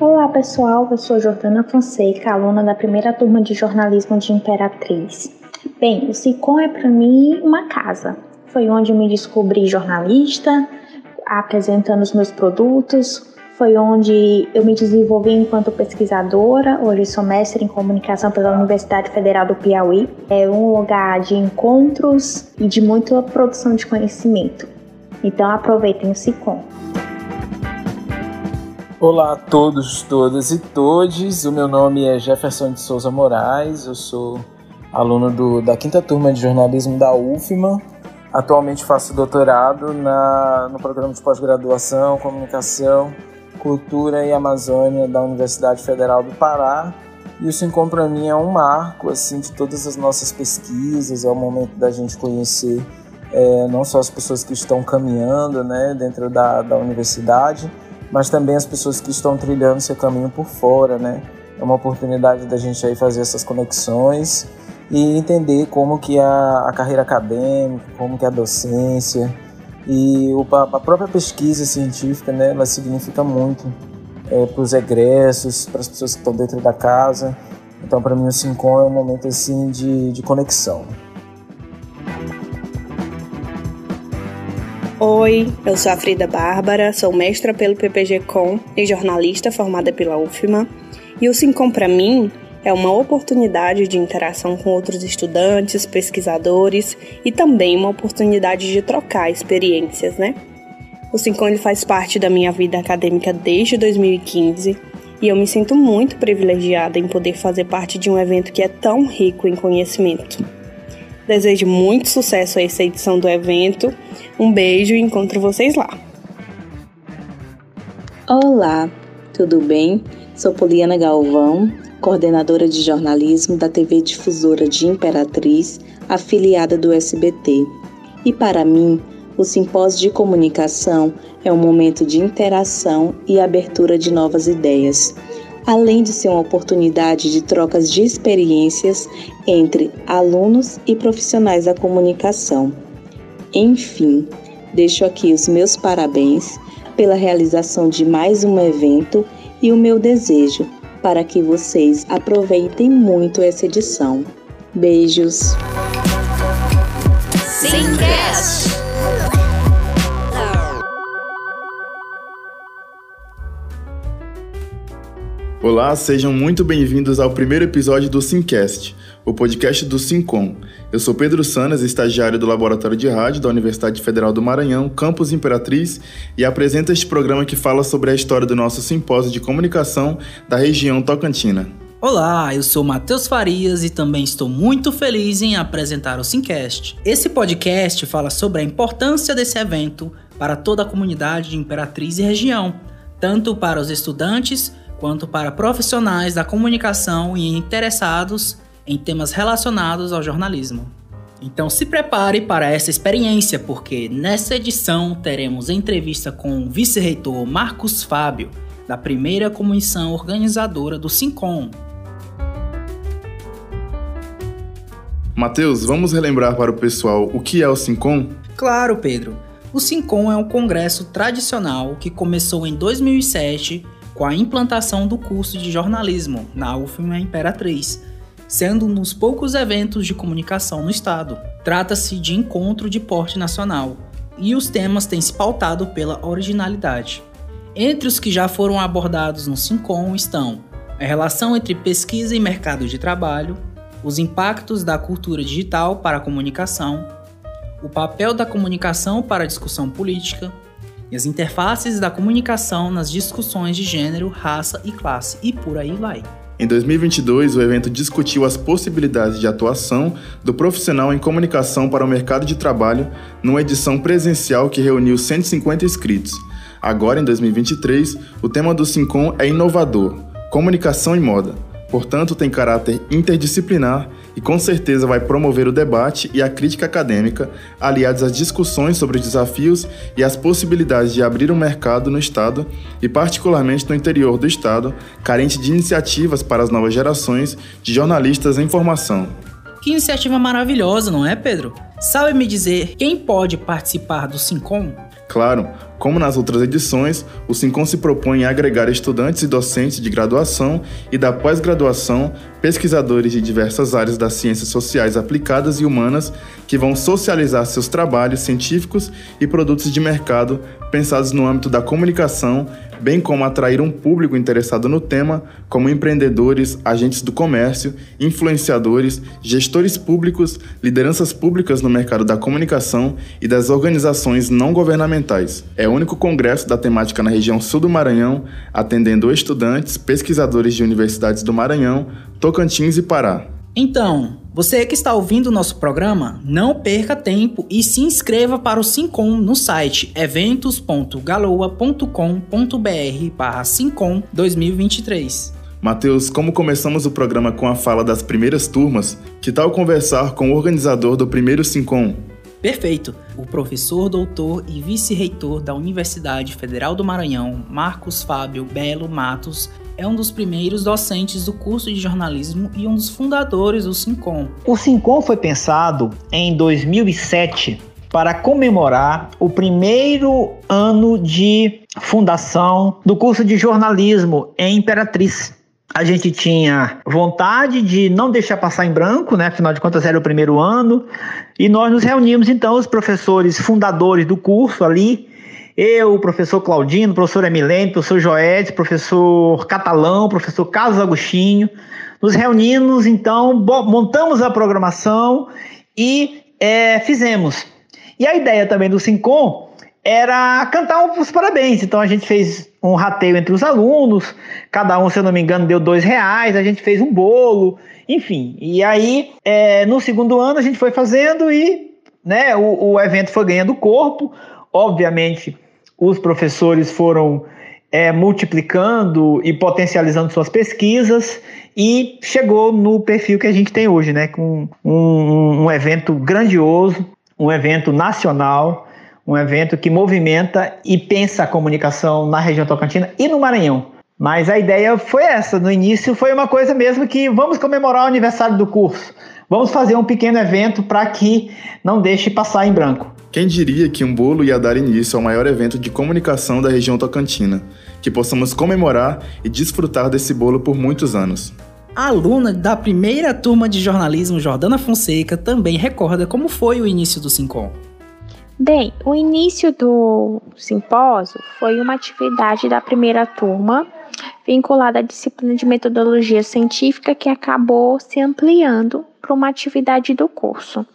Olá pessoal, eu sou Jordana Fonseca, aluna da primeira turma de jornalismo de Imperatriz. Bem, o SICOM é para mim uma casa. Foi onde me descobri jornalista, apresentando os meus produtos, foi onde eu me desenvolvi enquanto pesquisadora. Hoje sou mestre em comunicação pela Universidade Federal do Piauí. É um lugar de encontros e de muita produção de conhecimento. Então aproveitem o SICOM. Olá a todos, todas e todes. O meu nome é Jefferson de Souza Moraes. Eu sou aluno do, da quinta turma de jornalismo da UFMA. Atualmente faço doutorado na, no programa de pós-graduação, comunicação Cultura e Amazônia da Universidade Federal do Pará. E o Sincom para mim é um marco assim de todas as nossas pesquisas, é o momento da gente conhecer é, não só as pessoas que estão caminhando né, dentro da, da universidade, mas também as pessoas que estão trilhando seu caminho por fora. Né? É uma oportunidade da gente aí fazer essas conexões e entender como que a, a carreira acadêmica, como que a docência, e o, a própria pesquisa científica, né, ela significa muito é, para os egressos, para as pessoas que estão dentro da casa. Então, para mim, o Sincom é um momento assim de, de conexão. Oi, eu sou a Frida Bárbara, sou mestra pelo PPG Com e jornalista formada pela UFMA. E o Sincom, para mim, é uma oportunidade de interação com outros estudantes, pesquisadores e também uma oportunidade de trocar experiências, né? O Sincone faz parte da minha vida acadêmica desde 2015 e eu me sinto muito privilegiada em poder fazer parte de um evento que é tão rico em conhecimento. Desejo muito sucesso a essa edição do evento. Um beijo e encontro vocês lá. Olá, tudo bem? Sou Poliana Galvão, coordenadora de jornalismo da TV Difusora de Imperatriz, afiliada do SBT. E para mim, o simpósio de comunicação é um momento de interação e abertura de novas ideias, além de ser uma oportunidade de trocas de experiências entre alunos e profissionais da comunicação. Enfim, deixo aqui os meus parabéns pela realização de mais um evento e o meu desejo para que vocês aproveitem muito essa edição. Beijos! Simcast. Olá, sejam muito bem-vindos ao primeiro episódio do Simcast, o podcast do Simcom. Eu sou Pedro Sanas, estagiário do Laboratório de Rádio da Universidade Federal do Maranhão, Campus Imperatriz, e apresento este programa que fala sobre a história do nosso simpósio de comunicação da região Tocantina. Olá, eu sou Matheus Farias e também estou muito feliz em apresentar o Simcast. Esse podcast fala sobre a importância desse evento para toda a comunidade de Imperatriz e região, tanto para os estudantes quanto para profissionais da comunicação e interessados em temas relacionados ao jornalismo. Então se prepare para essa experiência, porque nessa edição teremos entrevista com o vice-reitor Marcos Fábio, da primeira comissão organizadora do SINCOM. Matheus, vamos relembrar para o pessoal o que é o SINCOM? Claro, Pedro. O SINCOM é um congresso tradicional que começou em 2007 com a implantação do curso de jornalismo na UFMA Imperatriz, sendo um dos poucos eventos de comunicação no estado. Trata-se de encontro de porte nacional e os temas têm se pautado pela originalidade. Entre os que já foram abordados no SINCOM estão a relação entre pesquisa e mercado de trabalho, os impactos da cultura digital para a comunicação, o papel da comunicação para a discussão política, e as interfaces da comunicação nas discussões de gênero, raça e classe, e por aí vai. Em 2022, o evento discutiu as possibilidades de atuação do profissional em comunicação para o mercado de trabalho numa edição presencial que reuniu 150 inscritos. Agora, em 2023, o tema do Sincom é inovador: comunicação e moda. Portanto, tem caráter interdisciplinar e com certeza vai promover o debate e a crítica acadêmica, aliados às discussões sobre os desafios e as possibilidades de abrir um mercado no Estado e, particularmente no interior do Estado, carente de iniciativas para as novas gerações de jornalistas em formação. Que iniciativa maravilhosa, não é, Pedro? Sabe me dizer quem pode participar do SINCOM? Claro, Como nas outras edições, o SINCOM se propõe a agregar estudantes e docentes de graduação e da pós-graduação, pesquisadores de diversas áreas das ciências sociais aplicadas e humanas que vão socializar seus trabalhos científicos e produtos de mercado pensados no âmbito da comunicação, bem como atrair um público interessado no tema, como empreendedores, agentes do comércio, influenciadores, gestores públicos, lideranças públicas no mercado da comunicação e das organizações não governamentais. É o único congresso da temática na região sul do Maranhão, atendendo estudantes, pesquisadores de universidades do Maranhão, Tocantins e Pará. Então, você que está ouvindo o nosso programa, não perca tempo e se inscreva para o Sincom no site eventos.galoa.com.br barra Sincom 2023. Matheus, como começamos o programa com a fala das primeiras turmas, que tal conversar com o organizador do primeiro Sincom? Perfeito! O professor, doutor e vice-reitor da Universidade Federal do Maranhão, Marcos Fábio Belo Matos, é um dos primeiros docentes do curso de jornalismo e um dos fundadores do Sincom. O Sincom foi pensado em 2007 para comemorar o primeiro ano de fundação do curso de jornalismo em Imperatriz. A gente tinha vontade de não deixar passar em branco, né? Afinal de contas era o primeiro ano, e nós nos reunimos então os professores fundadores do curso ali eu, o professor Claudino, o professor Emilene, professor Joedes, professor Catalão, professor Carlos Agostinho, nos reunimos, então, montamos a programação e é, fizemos. E a ideia também do Sincom era cantar os parabéns. Então a gente fez um rateio entre os alunos, cada um, se eu não me engano, deu dois reais, a gente fez um bolo, enfim. E aí, é, no segundo ano, a gente foi fazendo e né, o, o evento foi ganhando corpo. Obviamente, os professores foram é, multiplicando e potencializando suas pesquisas e chegou no perfil que a gente tem hoje, né? Com um, um evento grandioso, um evento nacional, um evento que movimenta e pensa a comunicação na região Tocantina e no Maranhão. Mas a ideia foi essa. No início foi uma coisa mesmo que vamos comemorar o aniversário do curso. Vamos fazer um pequeno evento para que não deixe passar em branco. Quem diria que um bolo ia dar início ao maior evento de comunicação da região tocantina, que possamos comemorar e desfrutar desse bolo por muitos anos. A aluna da primeira turma de jornalismo, Jordana Fonseca, também recorda como foi o início do Sincom. Bem, o início do simpósio foi uma atividade da primeira turma vinculada à disciplina de metodologia científica que acabou se ampliando para uma atividade do curso.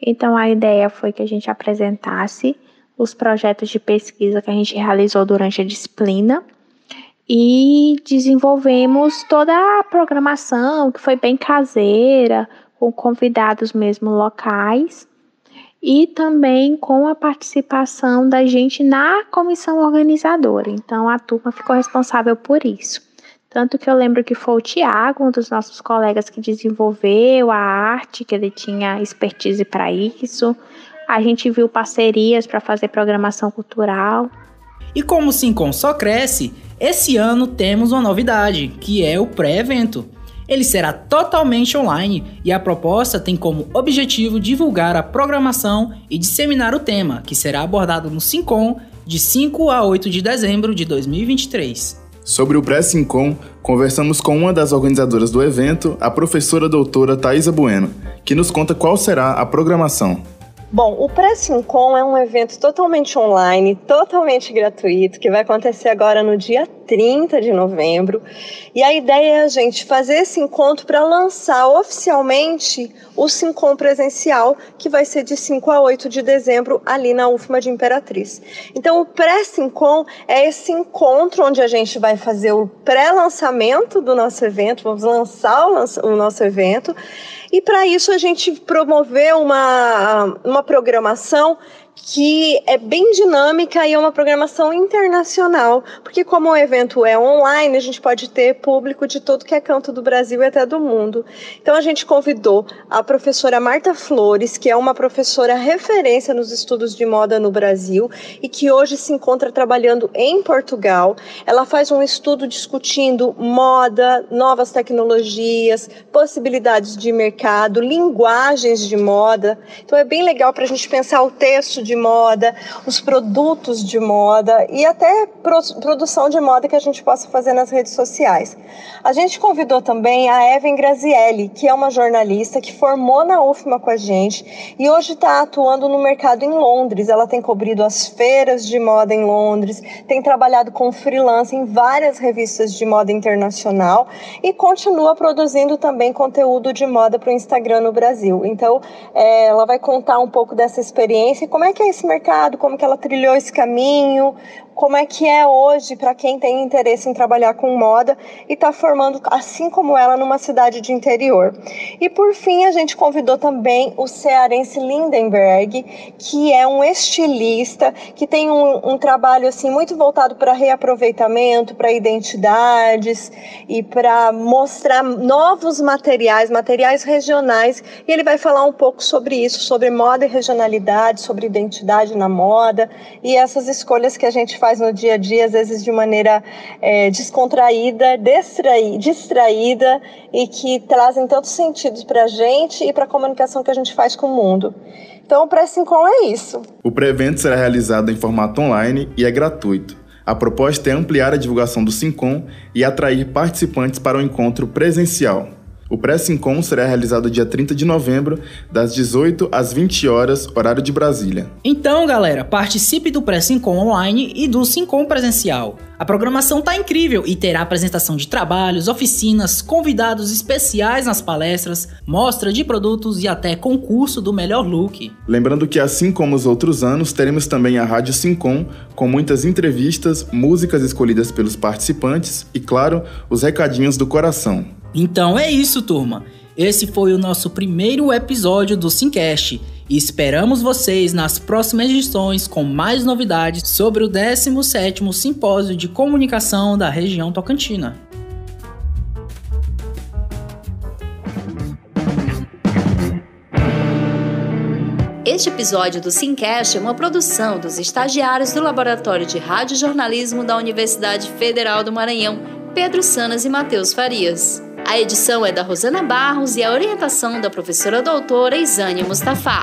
Então a ideia foi que a gente apresentasse os projetos de pesquisa que a gente realizou durante a disciplina e desenvolvemos toda a programação que foi bem caseira, com convidados mesmo locais e também com a participação da gente na comissão organizadora. Então a turma ficou responsável por isso. Tanto que eu lembro que foi o Tiago, um dos nossos colegas, que desenvolveu a arte, que ele tinha expertise para isso. A gente viu parcerias para fazer programação cultural. E como o Sincom só cresce, esse ano temos uma novidade, que é o pré-evento. Ele será totalmente online e a proposta tem como objetivo divulgar a programação e disseminar o tema, que será abordado no Sincom de 5 a 8 de dezembro de 2023. Sobre o Pré-Sincom, conversamos com uma das organizadoras do evento, a professora doutora Thaisa Bueno, que nos conta qual será a programação. Bom, o Pré-Sincom é um evento totalmente online, totalmente gratuito, que vai acontecer agora no dia 30 de novembro. E a ideia é a gente fazer esse encontro para lançar oficialmente o Sincom presencial, que vai ser de 5 a 8 de dezembro ali na UFMA de Imperatriz. Então, o Pré-Sincom é esse encontro onde a gente vai fazer o pré-lançamento do nosso evento, vamos lançar o nosso evento e para isso a gente promoveu uma, uma programação que é bem dinâmica e é uma programação internacional, porque como o evento é online, a gente pode ter público de todo que é canto do Brasil e até do mundo. Então a gente convidou a professora Marta Flores, que é uma professora referência nos estudos de moda no Brasil e que hoje se encontra trabalhando em Portugal. Ela faz um estudo discutindo moda, novas tecnologias, possibilidades de mercado, linguagens de moda. Então é bem legal para a gente pensar o texto de moda, os produtos de moda e até pro, produção de moda que a gente possa fazer nas redes sociais. A gente convidou também a Evan Grazielli, que é uma jornalista que formou na UFMA com a gente e hoje está atuando no mercado em Londres. Ela tem cobrido as feiras de moda em Londres, tem trabalhado com freelance em várias revistas de moda internacional e continua produzindo também conteúdo de moda para o Instagram no Brasil. Então, é, ela vai contar um pouco dessa experiência e como é que é esse mercado, como que ela trilhou esse caminho, como é que é hoje para quem tem interesse em trabalhar com moda e está formando, assim como ela, numa cidade de interior. E por fim, a gente convidou também o cearense Lindenberg, que é um estilista, que tem um, um trabalho assim muito voltado para reaproveitamento, para identidades e para mostrar novos materiais, materiais regionais. E ele vai falar um pouco sobre isso, sobre moda e regionalidade, sobre identidade na moda e essas escolhas que a gente faz faz no dia a dia, às vezes de maneira é, descontraída, distraí, distraída e que trazem tantos sentidos para a gente e para a comunicação que a gente faz com o mundo. Então, o Pré-Sincom é isso. O pré-evento será realizado em formato online e é gratuito. A proposta é ampliar a divulgação do Sincom e atrair participantes para o encontro presencial. O pré-sincom será realizado dia 30 de novembro, das 18 às 20 horas, horário de Brasília. Então, galera, participe do pré-sincom online e do sincom presencial. A programação tá incrível e terá apresentação de trabalhos, oficinas, convidados especiais nas palestras, mostra de produtos e até concurso do melhor look. Lembrando que assim como os outros anos, teremos também a Rádio Sincom, com muitas entrevistas, músicas escolhidas pelos participantes e, claro, os recadinhos do coração. Então é isso, turma. Esse foi o nosso primeiro episódio do Simcast e esperamos vocês nas próximas edições com mais novidades sobre o 17º Simpósio de Comunicação da região Tocantina. Este episódio do Simcast é uma produção dos estagiários do Laboratório de Rádio Jornalismo da Universidade Federal do Maranhão, Pedro Sanas e Matheus Farias. A edição é da Rosana Barros e a orientação da professora doutora Isane Mustafa.